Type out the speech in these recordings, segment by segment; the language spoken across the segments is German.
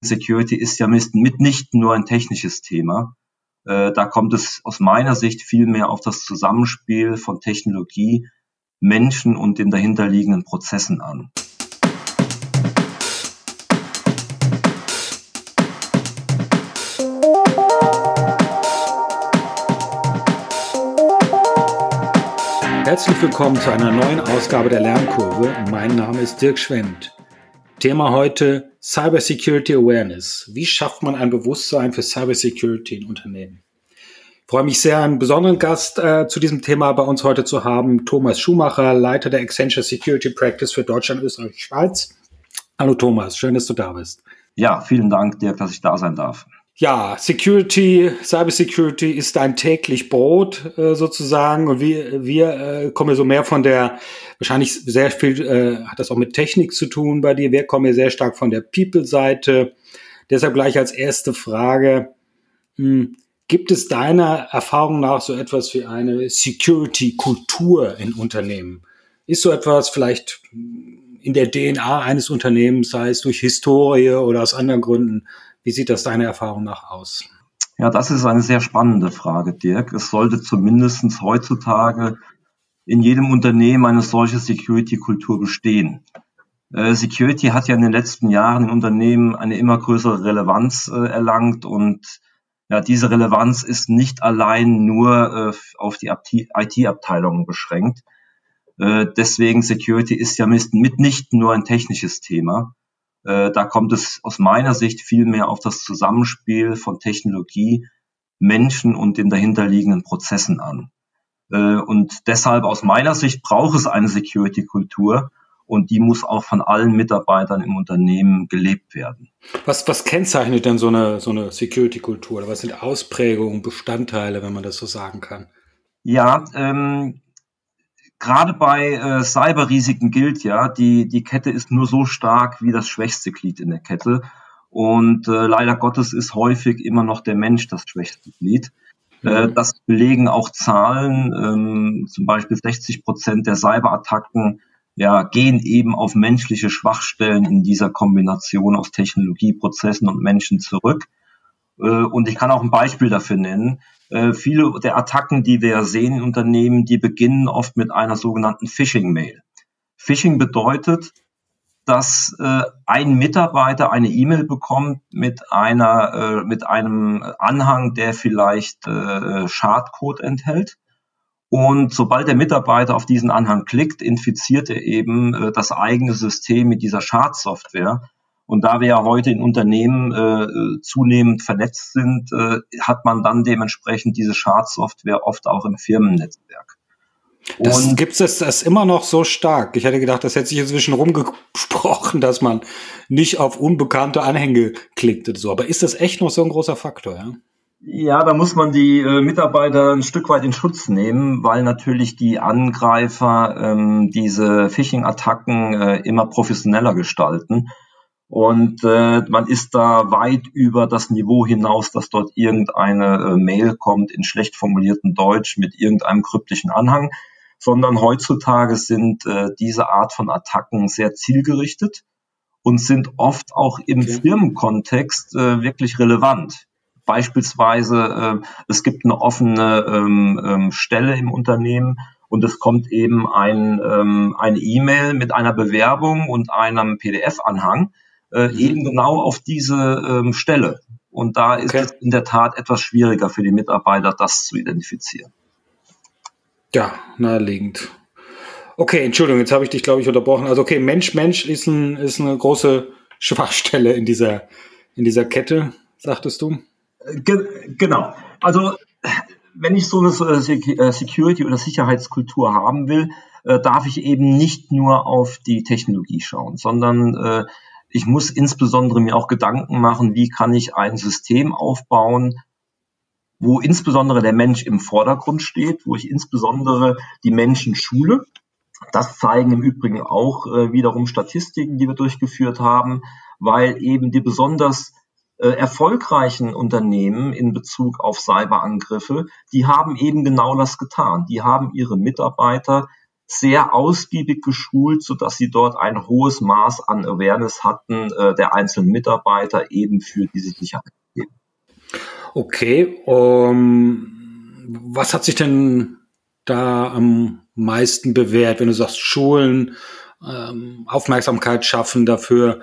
Security ist ja mitnichten nur ein technisches Thema. Äh, da kommt es aus meiner Sicht vielmehr auf das Zusammenspiel von Technologie, Menschen und den dahinterliegenden Prozessen an. Herzlich willkommen zu einer neuen Ausgabe der Lernkurve. Mein Name ist Dirk Schwendt. Thema heute Cybersecurity Awareness. Wie schafft man ein Bewusstsein für Cybersecurity in Unternehmen? Ich freue mich sehr, einen besonderen Gast äh, zu diesem Thema bei uns heute zu haben. Thomas Schumacher, Leiter der Accenture Security Practice für Deutschland, Österreich, Schweiz. Hallo Thomas, schön, dass du da bist. Ja, vielen Dank, Dirk, dass ich da sein darf. Ja, Security, Cybersecurity ist ein täglich Brot äh, sozusagen und wir, wir äh, kommen so mehr von der, wahrscheinlich sehr viel äh, hat das auch mit Technik zu tun bei dir. Wir kommen ja sehr stark von der People-Seite. Deshalb gleich als erste Frage, mh, hm, gibt es deiner Erfahrung nach so etwas wie eine Security-Kultur in Unternehmen? Ist so etwas vielleicht in der DNA eines Unternehmens, sei es durch Historie oder aus anderen Gründen, wie sieht das deiner Erfahrung nach aus? Ja, das ist eine sehr spannende Frage, Dirk. Es sollte zumindest heutzutage in jedem Unternehmen eine solche Security-Kultur bestehen. Äh, Security hat ja in den letzten Jahren in Unternehmen eine immer größere Relevanz äh, erlangt und ja, diese Relevanz ist nicht allein nur äh, auf die IT-Abteilungen beschränkt. Äh, deswegen Security ist ja mitnichten nur ein technisches Thema. Äh, da kommt es aus meiner Sicht vielmehr auf das Zusammenspiel von Technologie, Menschen und den dahinterliegenden Prozessen an. Äh, und deshalb aus meiner Sicht braucht es eine Security-Kultur und die muss auch von allen Mitarbeitern im Unternehmen gelebt werden. Was, was kennzeichnet denn so eine, so eine Security-Kultur? Was sind Ausprägungen, Bestandteile, wenn man das so sagen kann? Ja, ähm, gerade bei äh, Cyberrisiken gilt ja, die, die Kette ist nur so stark wie das schwächste Glied in der Kette. Und äh, leider Gottes ist häufig immer noch der Mensch das schwächste Glied. Äh, mhm. das belegen auch Zahlen. Ähm, zum Beispiel 60 Prozent der Cyberattacken ja, gehen eben auf menschliche Schwachstellen in dieser Kombination aus Technologie, Prozessen und Menschen zurück. Äh, und ich kann auch ein Beispiel dafür nennen. Äh, viele der Attacken, die wir sehen in Unternehmen, die beginnen oft mit einer sogenannten Phishing-Mail. Phishing bedeutet, dass äh, ein Mitarbeiter eine E-Mail bekommt mit einer äh, mit einem Anhang, der vielleicht äh, Schadcode enthält. Und sobald der Mitarbeiter auf diesen Anhang klickt, infiziert er eben äh, das eigene System mit dieser Schadsoftware und da wir ja heute in Unternehmen äh, zunehmend vernetzt sind, äh, hat man dann dementsprechend diese Schadsoftware oft auch im Firmennetzwerk. Das gibt es das immer noch so stark. Ich hätte gedacht, das hätte sich inzwischen rumgesprochen, dass man nicht auf unbekannte Anhänge klickt oder so. Aber ist das echt noch so ein großer Faktor, ja? Ja, da muss man die äh, Mitarbeiter ein Stück weit in Schutz nehmen, weil natürlich die Angreifer ähm, diese Phishing-Attacken äh, immer professioneller gestalten. Und äh, man ist da weit über das Niveau hinaus, dass dort irgendeine äh, Mail kommt in schlecht formuliertem Deutsch mit irgendeinem kryptischen Anhang, sondern heutzutage sind äh, diese Art von Attacken sehr zielgerichtet und sind oft auch im okay. Firmenkontext äh, wirklich relevant. Beispielsweise, äh, es gibt eine offene ähm, ähm, Stelle im Unternehmen und es kommt eben ein, ähm, eine E-Mail mit einer Bewerbung und einem PDF-Anhang äh, mhm. eben genau auf diese ähm, Stelle. Und da ist okay. es in der Tat etwas schwieriger für die Mitarbeiter, das zu identifizieren. Ja, naheliegend. Okay, Entschuldigung, jetzt habe ich dich, glaube ich, unterbrochen. Also okay, Mensch, Mensch ist, ein, ist eine große Schwachstelle in dieser, in dieser Kette, sagtest du? Ge genau. Also wenn ich so eine äh, Security- oder Sicherheitskultur haben will, äh, darf ich eben nicht nur auf die Technologie schauen, sondern äh, ich muss insbesondere mir auch Gedanken machen, wie kann ich ein System aufbauen, wo insbesondere der Mensch im Vordergrund steht, wo ich insbesondere die Menschen schule. Das zeigen im Übrigen auch äh, wiederum Statistiken, die wir durchgeführt haben, weil eben die besonders äh, erfolgreichen Unternehmen in Bezug auf Cyberangriffe, die haben eben genau das getan. Die haben ihre Mitarbeiter sehr ausgiebig geschult, so dass sie dort ein hohes Maß an Awareness hatten äh, der einzelnen Mitarbeiter eben für diese Sicherheit. Okay, um, was hat sich denn da am meisten bewährt, wenn du sagst Schulen, ähm, Aufmerksamkeit schaffen dafür?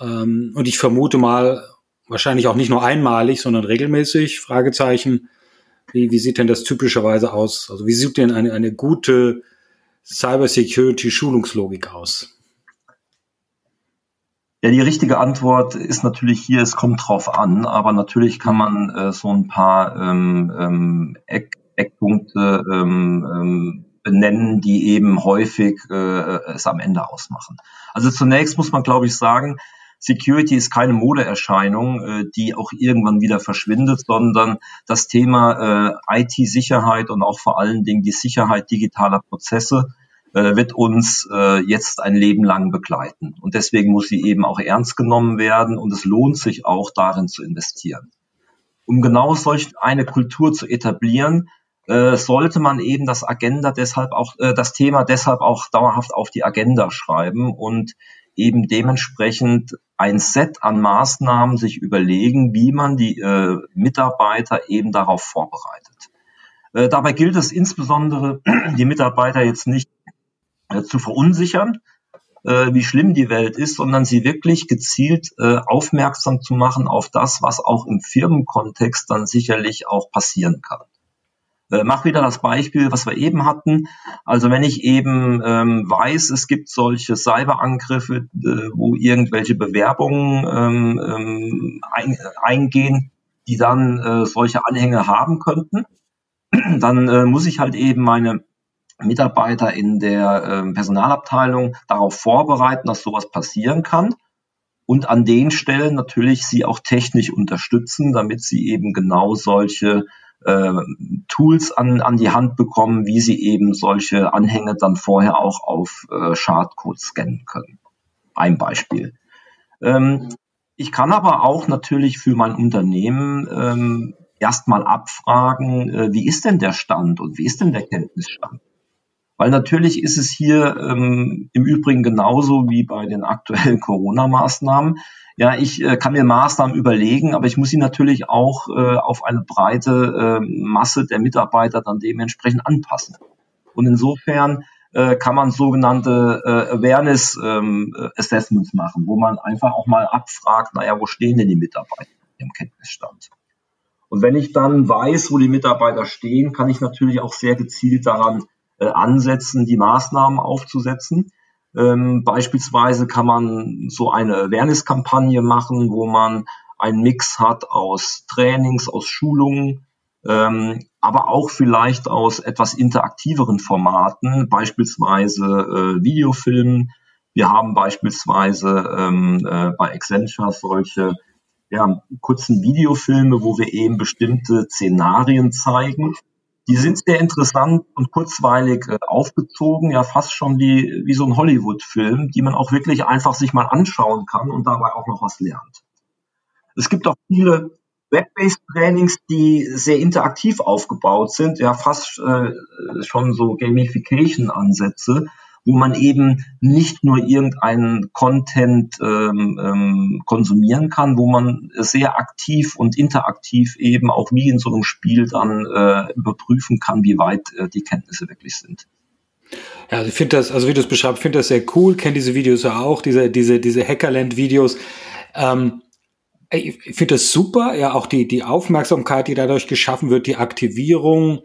Ähm, und ich vermute mal, wahrscheinlich auch nicht nur einmalig, sondern regelmäßig, Fragezeichen. Wie, wie sieht denn das typischerweise aus? Also wie sieht denn eine, eine gute Cybersecurity-Schulungslogik aus? Ja, die richtige Antwort ist natürlich hier, es kommt drauf an, aber natürlich kann man äh, so ein paar ähm, ähm, Eck, Eckpunkte ähm, ähm, benennen, die eben häufig äh, es am Ende ausmachen. Also zunächst muss man, glaube ich, sagen, Security ist keine Modeerscheinung, äh, die auch irgendwann wieder verschwindet, sondern das Thema äh, IT-Sicherheit und auch vor allen Dingen die Sicherheit digitaler Prozesse äh, wird uns äh, jetzt ein Leben lang begleiten. Und deswegen muss sie eben auch ernst genommen werden und es lohnt sich auch darin zu investieren. Um genau solch eine Kultur zu etablieren, äh, sollte man eben das Agenda deshalb auch, äh, das Thema deshalb auch dauerhaft auf die Agenda schreiben und eben dementsprechend ein Set an Maßnahmen sich überlegen, wie man die äh, Mitarbeiter eben darauf vorbereitet. Äh, dabei gilt es insbesondere, die Mitarbeiter jetzt nicht äh, zu verunsichern, äh, wie schlimm die Welt ist, sondern sie wirklich gezielt äh, aufmerksam zu machen auf das, was auch im Firmenkontext dann sicherlich auch passieren kann. Äh, mach wieder das Beispiel, was wir eben hatten. Also wenn ich eben ähm, weiß, es gibt solche Cyberangriffe, äh, wo irgendwelche Bewerbungen ähm, ähm, ein, eingehen, die dann äh, solche Anhänge haben könnten, dann äh, muss ich halt eben meine Mitarbeiter in der äh, Personalabteilung darauf vorbereiten, dass sowas passieren kann und an den Stellen natürlich sie auch technisch unterstützen, damit sie eben genau solche äh, Tools an, an die Hand bekommen, wie sie eben solche Anhänge dann vorher auch auf äh, Schadcode scannen können. Ein Beispiel. Ähm, ich kann aber auch natürlich für mein Unternehmen ähm, erstmal abfragen, äh, wie ist denn der Stand und wie ist denn der Kenntnisstand? Weil natürlich ist es hier ähm, im Übrigen genauso wie bei den aktuellen Corona-Maßnahmen. Ja, ich äh, kann mir Maßnahmen überlegen, aber ich muss sie natürlich auch äh, auf eine breite äh, Masse der Mitarbeiter dann dementsprechend anpassen. Und insofern äh, kann man sogenannte äh, Awareness ähm, Assessments machen, wo man einfach auch mal abfragt, naja, wo stehen denn die Mitarbeiter im Kenntnisstand? Und wenn ich dann weiß, wo die Mitarbeiter stehen, kann ich natürlich auch sehr gezielt daran ansetzen, die Maßnahmen aufzusetzen. Ähm, beispielsweise kann man so eine Awareness-Kampagne machen, wo man einen Mix hat aus Trainings, aus Schulungen, ähm, aber auch vielleicht aus etwas interaktiveren Formaten, beispielsweise äh, Videofilmen. Wir haben beispielsweise ähm, äh, bei Accenture solche ja, kurzen Videofilme, wo wir eben bestimmte Szenarien zeigen die sind sehr interessant und kurzweilig äh, aufgezogen, ja fast schon wie, wie so ein Hollywood-Film, die man auch wirklich einfach sich mal anschauen kann und dabei auch noch was lernt. Es gibt auch viele Web-based Trainings, die sehr interaktiv aufgebaut sind, ja fast äh, schon so Gamification-Ansätze, wo man eben nicht nur irgendeinen Content ähm, ähm, konsumieren kann, wo man sehr aktiv und interaktiv eben auch wie in so einem Spiel dann äh, überprüfen kann, wie weit äh, die Kenntnisse wirklich sind. Ja, also ich finde das, also wie du es beschreibst, finde das sehr cool, kenne diese Videos ja auch, diese, diese, diese Hackerland-Videos. Ähm, ich finde das super, ja, auch die, die Aufmerksamkeit, die dadurch geschaffen wird, die Aktivierung,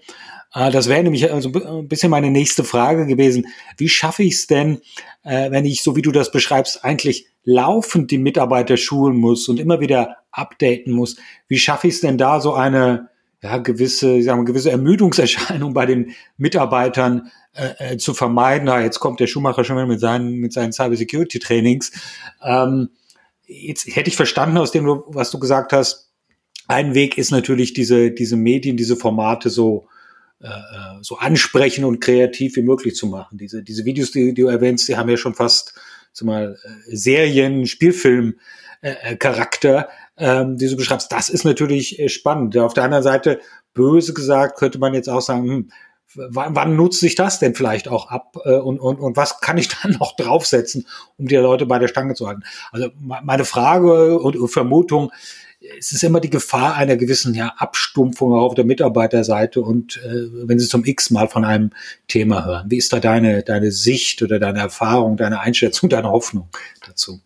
das wäre nämlich also ein bisschen meine nächste Frage gewesen. Wie schaffe ich es denn, äh, wenn ich, so wie du das beschreibst, eigentlich laufend die Mitarbeiter schulen muss und immer wieder updaten muss? Wie schaffe ich es denn da so eine ja, gewisse, sagen wir, gewisse Ermüdungserscheinung bei den Mitarbeitern äh, äh, zu vermeiden? Na, jetzt kommt der Schuhmacher schon wieder mit seinen, mit seinen Cybersecurity-Trainings. Ähm, jetzt hätte ich verstanden aus dem, was du gesagt hast, ein Weg ist natürlich diese, diese Medien, diese Formate so äh, äh, so ansprechen und kreativ wie möglich zu machen. Diese, diese Videos, die, die du erwähnst, die haben ja schon fast zumal äh, Serien, Spielfilm äh, äh, Charakter, ähm, die du beschreibst. Das ist natürlich spannend. Auf der anderen Seite, böse gesagt, könnte man jetzt auch sagen, hm, wann, wann nutzt sich das denn vielleicht auch ab äh, und, und, und was kann ich dann noch draufsetzen, um die Leute bei der Stange zu halten? Also meine Frage und Vermutung, es ist immer die Gefahr einer gewissen ja, Abstumpfung auch auf der Mitarbeiterseite und äh, wenn Sie zum X mal von einem Thema hören. Wie ist da deine, deine Sicht oder deine Erfahrung, deine Einschätzung, deine Hoffnung dazu?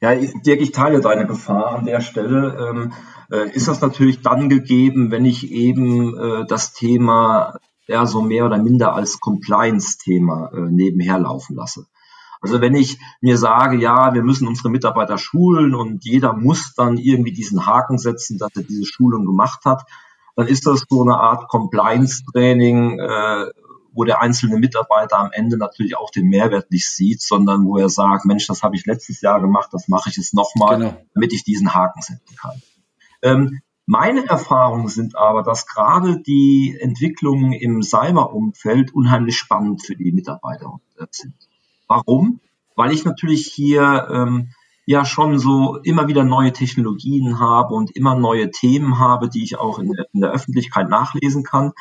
Ja, Dirk, ich teile deine Gefahr an der Stelle. Ähm, äh, ist das natürlich dann gegeben, wenn ich eben äh, das Thema ja so mehr oder minder als Compliance-Thema äh, nebenher laufen lasse. Also wenn ich mir sage, ja, wir müssen unsere Mitarbeiter schulen und jeder muss dann irgendwie diesen Haken setzen, dass er diese Schulung gemacht hat, dann ist das so eine Art Compliance-Training, äh, wo der einzelne Mitarbeiter am Ende natürlich auch den Mehrwert nicht sieht, sondern wo er sagt, Mensch, das habe ich letztes Jahr gemacht, das mache ich jetzt nochmal, genau. damit ich diesen Haken setzen kann. Ähm, meine Erfahrungen sind aber, dass gerade die Entwicklungen im Cyber-Umfeld unheimlich spannend für die Mitarbeiter sind. Warum? Weil ich natürlich hier ähm, ja schon so immer wieder neue Technologien habe und immer neue Themen habe, die ich auch in der, in der Öffentlichkeit nachlesen kann.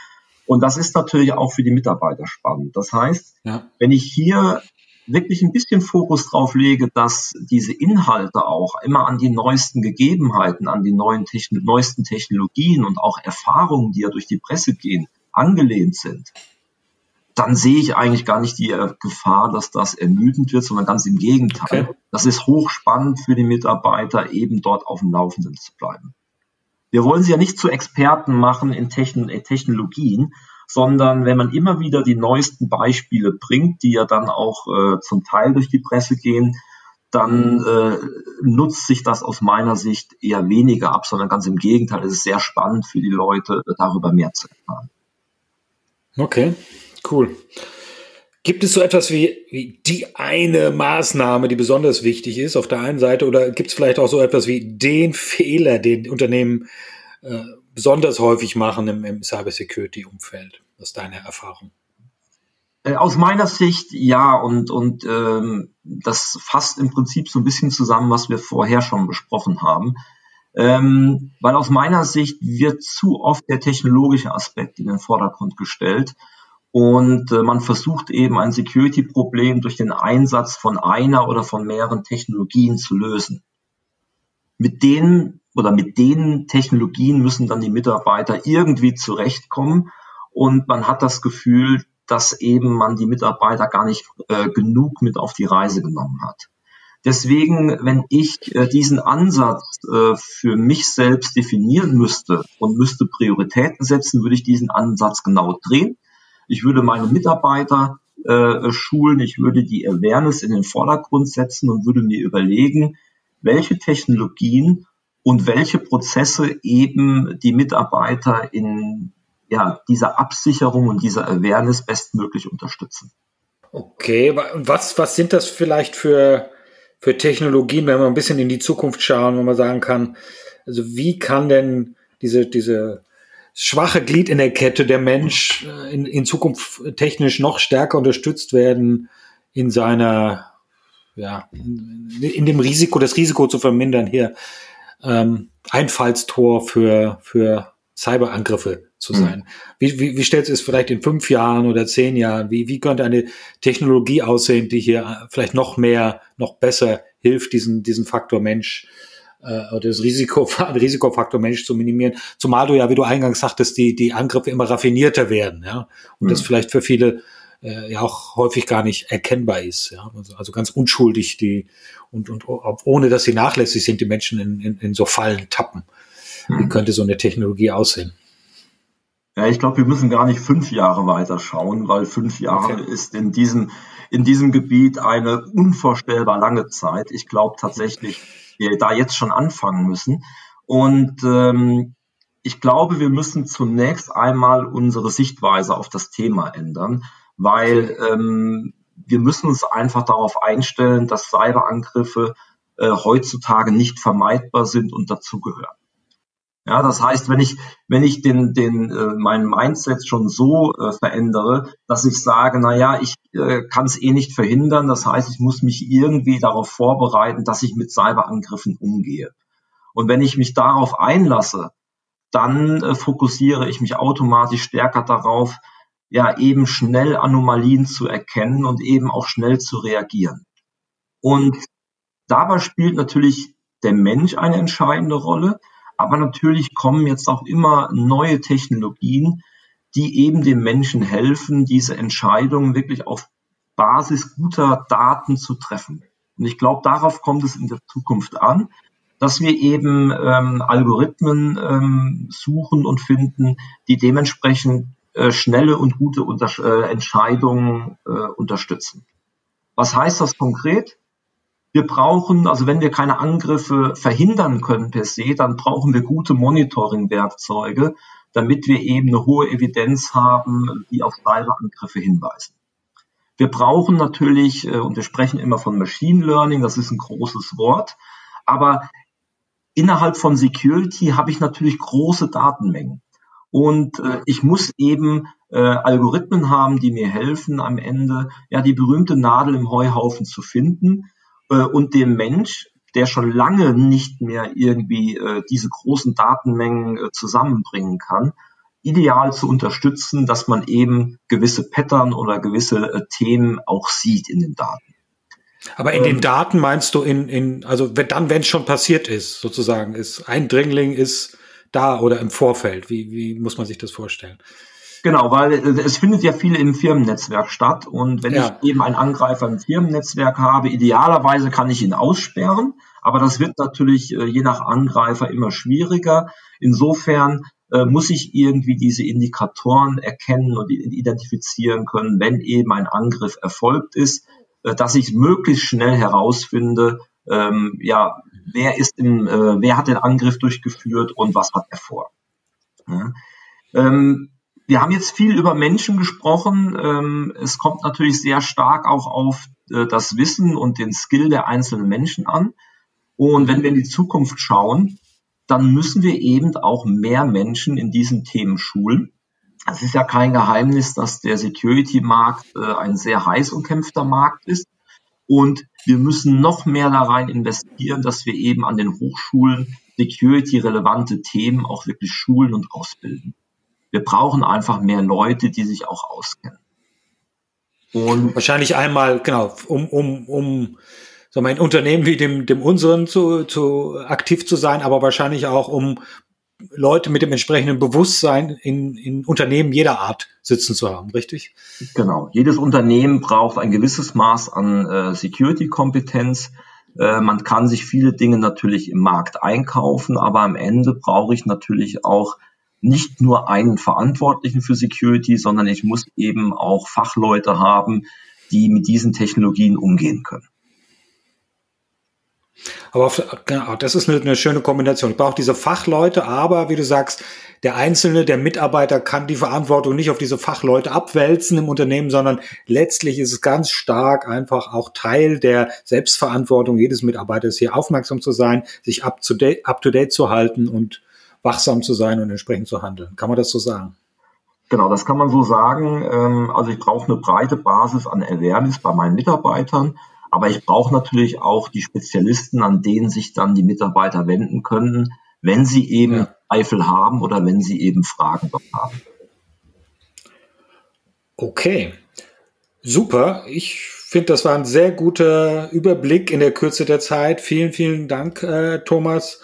Und das ist natürlich auch für die Mitarbeiter spannend. Das heißt, ja. wenn ich hier wirklich ein bisschen Fokus drauf lege, dass diese Inhalte auch immer an die neuesten Gegebenheiten, an die neuen Techn neuesten Technologien und auch Erfahrungen, die ja durch die Presse gehen, angelehnt sind, dann sehe ich eigentlich gar nicht die äh, Gefahr, dass das ermüdend wird, sondern ganz im Gegenteil. Okay. Das ist hochspannend für die Mitarbeiter, eben dort auf dem Laufenden zu bleiben. Wir wollen sie ja nicht zu Experten machen in Technologien, sondern wenn man immer wieder die neuesten Beispiele bringt, die ja dann auch äh, zum Teil durch die Presse gehen, dann äh, nutzt sich das aus meiner Sicht eher weniger ab, sondern ganz im Gegenteil, es ist sehr spannend für die Leute, darüber mehr zu erfahren. Okay, cool. Gibt es so etwas wie, wie die eine Maßnahme, die besonders wichtig ist auf der einen Seite, oder gibt es vielleicht auch so etwas wie den Fehler, den Unternehmen äh, besonders häufig machen im, im Cybersecurity-Umfeld? Was ist deine Erfahrung? Äh, aus meiner Sicht ja, und, und ähm, das fasst im Prinzip so ein bisschen zusammen, was wir vorher schon besprochen haben. Ähm, weil aus meiner Sicht wird zu oft der technologische Aspekt in den Vordergrund gestellt und äh, man versucht eben ein Security-Problem durch den Einsatz von einer oder von mehreren Technologien zu lösen. Mit denen oder mit den Technologien müssen dann die Mitarbeiter irgendwie zurechtkommen und man hat das Gefühl, dass eben man die Mitarbeiter gar nicht äh, genug mit auf die Reise genommen hat. Deswegen, wenn ich äh, diesen Ansatz äh, für mich selbst definieren müsste und müsste Prioritäten setzen, würde ich diesen Ansatz genau drehen. Ich würde meine Mitarbeiter äh, schulen, ich würde die Awareness in den Vordergrund setzen und würde mir überlegen, welche Technologien und welche Prozesse eben die Mitarbeiter in ja, dieser Absicherung und dieser Awareness bestmöglich unterstützen. Okay, was, was sind das vielleicht für, für Technologien, wenn wir ein bisschen in die Zukunft schauen, wo man sagen kann, also wie kann denn diese, diese schwache Glied in der Kette der Mensch äh, in, in Zukunft technisch noch stärker unterstützt werden in seiner, ja, in, in dem Risiko, das Risiko zu vermindern hier ähm, Einfallstor für, für Cyberangriffe zu sein. Mhm. Wie, wie, wie stellst du es vielleicht in fünf Jahren oder zehn Jahren? Wie, wie könnte eine Technologie aussehen, die hier vielleicht noch mehr, noch besser hilft, diesen, diesen Faktor Mensch äh, oder das Risiko, Risikofaktor Mensch zu minimieren? Zumal du ja, wie du eingangs sagtest, die, die Angriffe immer raffinierter werden, ja. Und mhm. das vielleicht für viele äh, ja auch häufig gar nicht erkennbar ist. Ja? Also, also ganz unschuldig die und, und ohne dass sie nachlässig sind, die Menschen in, in, in so Fallen tappen. Wie hm. könnte so eine Technologie aussehen? Ja, ich glaube, wir müssen gar nicht fünf Jahre weiter schauen, weil fünf Jahre okay. ist in diesem, in diesem Gebiet eine unvorstellbar lange Zeit. Ich glaube tatsächlich, wir da jetzt schon anfangen müssen. Und ähm, ich glaube, wir müssen zunächst einmal unsere Sichtweise auf das Thema ändern, weil ähm, wir müssen uns einfach darauf einstellen, dass Cyberangriffe äh, heutzutage nicht vermeidbar sind und dazugehören. Ja, das heißt, wenn ich, wenn ich den, den, äh, mein Mindset schon so äh, verändere, dass ich sage, na ja, ich äh, kann es eh nicht verhindern. Das heißt, ich muss mich irgendwie darauf vorbereiten, dass ich mit Cyberangriffen umgehe. Und wenn ich mich darauf einlasse, dann äh, fokussiere ich mich automatisch stärker darauf, ja eben schnell Anomalien zu erkennen und eben auch schnell zu reagieren. Und dabei spielt natürlich der Mensch eine entscheidende Rolle, aber natürlich kommen jetzt auch immer neue Technologien, die eben dem Menschen helfen, diese Entscheidungen wirklich auf Basis guter Daten zu treffen. Und ich glaube, darauf kommt es in der Zukunft an, dass wir eben ähm, Algorithmen ähm, suchen und finden, die dementsprechend äh, schnelle und gute Unter äh, Entscheidungen äh, unterstützen. Was heißt das konkret? Wir brauchen, also wenn wir keine Angriffe verhindern können per se, dann brauchen wir gute Monitoring-Werkzeuge, damit wir eben eine hohe Evidenz haben, die auf Cyberangriffe hinweisen. Wir brauchen natürlich, äh, und wir sprechen immer von Machine Learning, das ist ein großes Wort, aber innerhalb von Security habe ich natürlich große Datenmengen. Und äh, ich muss eben äh, Algorithmen haben, die mir helfen, am Ende ja die berühmte Nadel im Heuhaufen zu finden äh, und dem Mensch, der schon lange nicht mehr irgendwie äh, diese großen Datenmengen äh, zusammenbringen kann, ideal zu unterstützen, dass man eben gewisse Pattern oder gewisse äh, Themen auch sieht in den Daten. Aber in ähm, den Daten meinst du in, in also wenn, dann, wenn es schon passiert ist, sozusagen, ist Eindringling ist da oder im Vorfeld? Wie, wie muss man sich das vorstellen? Genau, weil äh, es findet ja viel im Firmennetzwerk statt und wenn ja. ich eben einen Angreifer im Firmennetzwerk habe, idealerweise kann ich ihn aussperren, aber das wird natürlich äh, je nach Angreifer immer schwieriger. Insofern äh, muss ich irgendwie diese Indikatoren erkennen und identifizieren können, wenn eben ein Angriff erfolgt ist, dass ich möglichst schnell herausfinde, ähm, ja, wer ist im, äh, wer hat den Angriff durchgeführt und was hat er vor. Ja. Ähm, wir haben jetzt viel über Menschen gesprochen. Ähm, es kommt natürlich sehr stark auch auf äh, das Wissen und den Skill der einzelnen Menschen an. Und wenn wir in die Zukunft schauen, dann müssen wir eben auch mehr Menschen in diesen Themen schulen. Es ist ja kein Geheimnis, dass der Security-Markt äh, ein sehr heiß umkämpfter Markt ist. Und wir müssen noch mehr da rein investieren, dass wir eben an den Hochschulen security-relevante Themen auch wirklich schulen und ausbilden. Wir brauchen einfach mehr Leute, die sich auch auskennen. Und wahrscheinlich einmal, genau, um, um, um so ein Unternehmen wie dem, dem unseren zu, zu aktiv zu sein, aber wahrscheinlich auch um Leute mit dem entsprechenden Bewusstsein in, in Unternehmen jeder Art sitzen zu haben, richtig? Genau. Jedes Unternehmen braucht ein gewisses Maß an äh, Security-Kompetenz. Äh, man kann sich viele Dinge natürlich im Markt einkaufen, aber am Ende brauche ich natürlich auch nicht nur einen Verantwortlichen für Security, sondern ich muss eben auch Fachleute haben, die mit diesen Technologien umgehen können. Aber genau, das ist eine, eine schöne Kombination. Ich brauche diese Fachleute, aber wie du sagst, der Einzelne, der Mitarbeiter kann die Verantwortung nicht auf diese Fachleute abwälzen im Unternehmen, sondern letztlich ist es ganz stark einfach auch Teil der Selbstverantwortung jedes Mitarbeiters, hier aufmerksam zu sein, sich up to date, up to date zu halten und wachsam zu sein und entsprechend zu handeln. Kann man das so sagen? Genau, das kann man so sagen. Ähm, also ich brauche eine breite Basis an Awareness bei meinen Mitarbeitern. Aber ich brauche natürlich auch die Spezialisten, an denen sich dann die Mitarbeiter wenden können, wenn sie eben ja. Zweifel haben oder wenn sie eben Fragen haben. Okay, super. Ich finde, das war ein sehr guter Überblick in der Kürze der Zeit. Vielen, vielen Dank, äh, Thomas.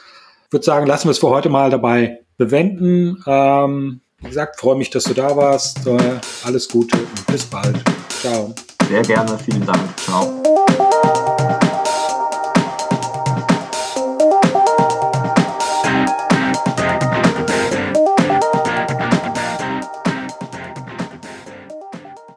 Ich würde sagen, lassen wir es für heute mal dabei bewenden. Ähm, wie gesagt, freue mich, dass du da warst. Äh, alles Gute und bis bald. Ciao. Sehr gerne. Vielen Dank. Ciao.